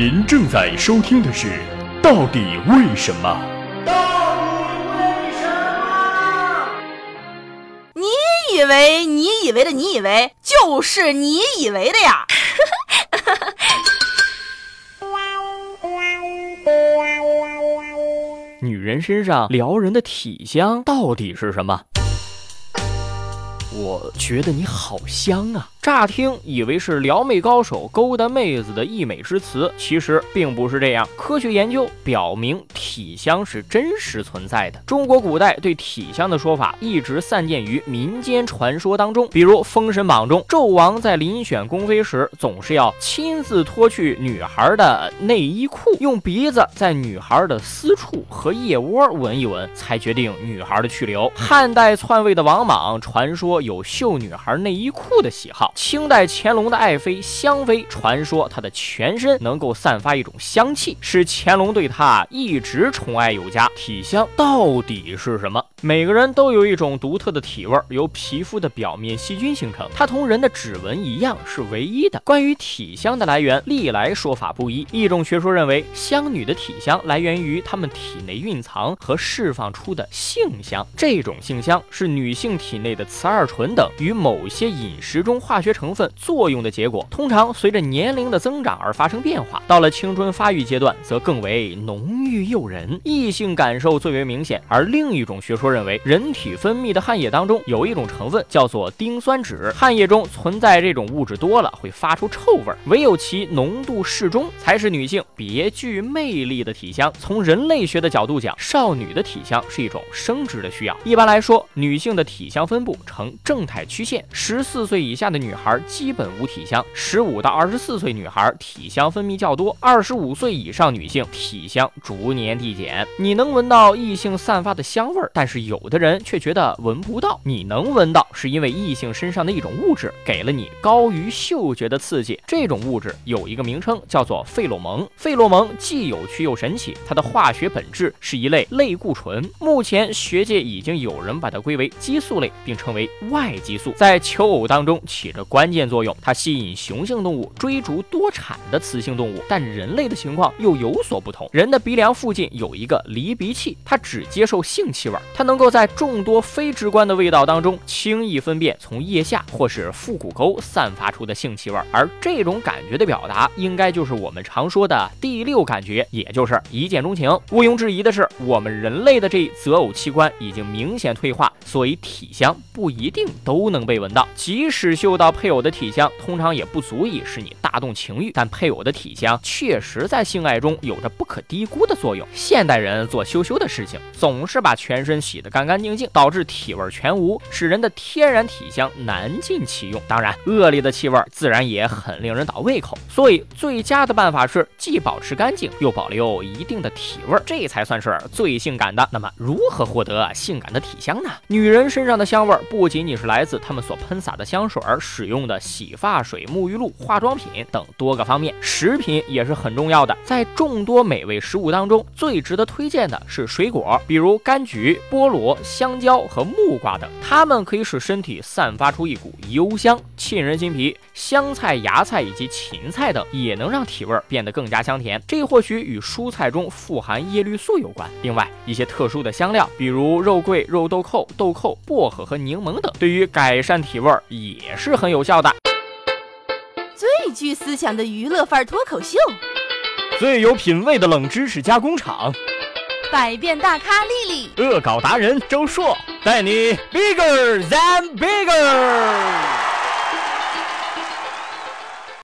您正在收听的是《到底为什么》。到底为什么？你以为你以为的你以为就是你以为的呀？女人身上撩人的体香到底是什么？我觉得你好香啊！乍听以为是撩妹高手勾搭妹子的溢美之词，其实并不是这样。科学研究表明，体香是真实存在的。中国古代对体香的说法一直散见于民间传说当中，比如《封神榜》中，纣王在遴选宫妃时，总是要亲自脱去女孩的内衣裤，用鼻子在女孩的私处和腋窝闻一闻，才决定女孩的去留。汉代篡位的王莽，传说有秀女孩内衣裤的喜好。清代乾隆的爱妃香妃，传说她的全身能够散发一种香气，使乾隆对她一直宠爱有加。体香到底是什么？每个人都有一种独特的体味，由皮肤的表面细菌形成，它同人的指纹一样是唯一的。关于体香的来源，历来说法不一。一种学说认为，香女的体香来源于她们体内蕴藏和释放出的性香，这种性香是女性体内的雌二醇等与某些饮食中化学成分作用的结果，通常随着年龄的增长而发生变化。到了青春发育阶段，则更为浓郁诱人，异性感受最为明显。而另一种学说认为，人体分泌的汗液当中有一种成分叫做丁酸酯，汗液中存在这种物质多了会发出臭味，唯有其浓度适中，才是女性别具魅力的体香。从人类学的角度讲，少女的体香是一种生殖的需要。一般来说，女性的体香分布呈正态曲线，十四岁以下的女孩基本无体香，十五到二十四岁女孩体香分泌较多，二十五岁以上女性体香逐年递减。你能闻到异性散发的香味儿，但是有的人却觉得闻不到。你能闻到，是因为异性身上的一种物质给了你高于嗅觉的刺激。这种物质有一个名称，叫做费洛蒙。费洛蒙既有趣又神奇，它的化学本质是一类类固醇。目前学界已经有人把它归为激素类，并称为外激素，在求偶当中起着关键作用。它吸引雄性动物追逐多产的雌性动物，但人类的情况又有所不同。人的鼻梁附近有一个离鼻器，它只接受性气味，它能能够在众多非直观的味道当中轻易分辨。从腋下或是腹股沟散发出的性气味。而这种感觉的表达，应该就是我们常说的第六感觉，也就是一见钟情。毋庸置疑的是，我们人类的这择偶器官已经明显退化，所以体香不一定都能被闻到。即使嗅到配偶的体香，通常也不足以使你大动情欲。但配偶的体香确实在性爱中有着不可低估的作用。现代人做羞羞的事情，总是把全身洗得干干净净，导致体味全无，使人的天然体香难尽其用。当然，恶劣的气味自然也很令人倒胃口。所以，最佳的办法是既保持干净，又保留一定的体味，这才算是最性感的。那么，如何获得性感的体香呢？女人身上的香味不仅仅是来自她们所喷洒的香水、使用的洗发水、沐浴露、化妆品等多个方面，食品也是很重要的。在众多美味食物当中，最值得推荐的是水果，比如柑橘、菠萝、香蕉和木瓜等，它们可以使身体散发出一股幽香，沁人心脾。香菜、芽菜以及芹菜等也能让体味变得更加香甜，这或许与蔬菜中富含叶绿素有关。另外，一些特殊的香料，比如肉桂、肉豆蔻、豆蔻、薄荷和柠檬等，对于改善体味也是很有效的。最具思想的娱乐范儿脱口秀，最有品味的冷知识加工厂，百变大咖丽丽恶搞达人周硕带你 bigger than bigger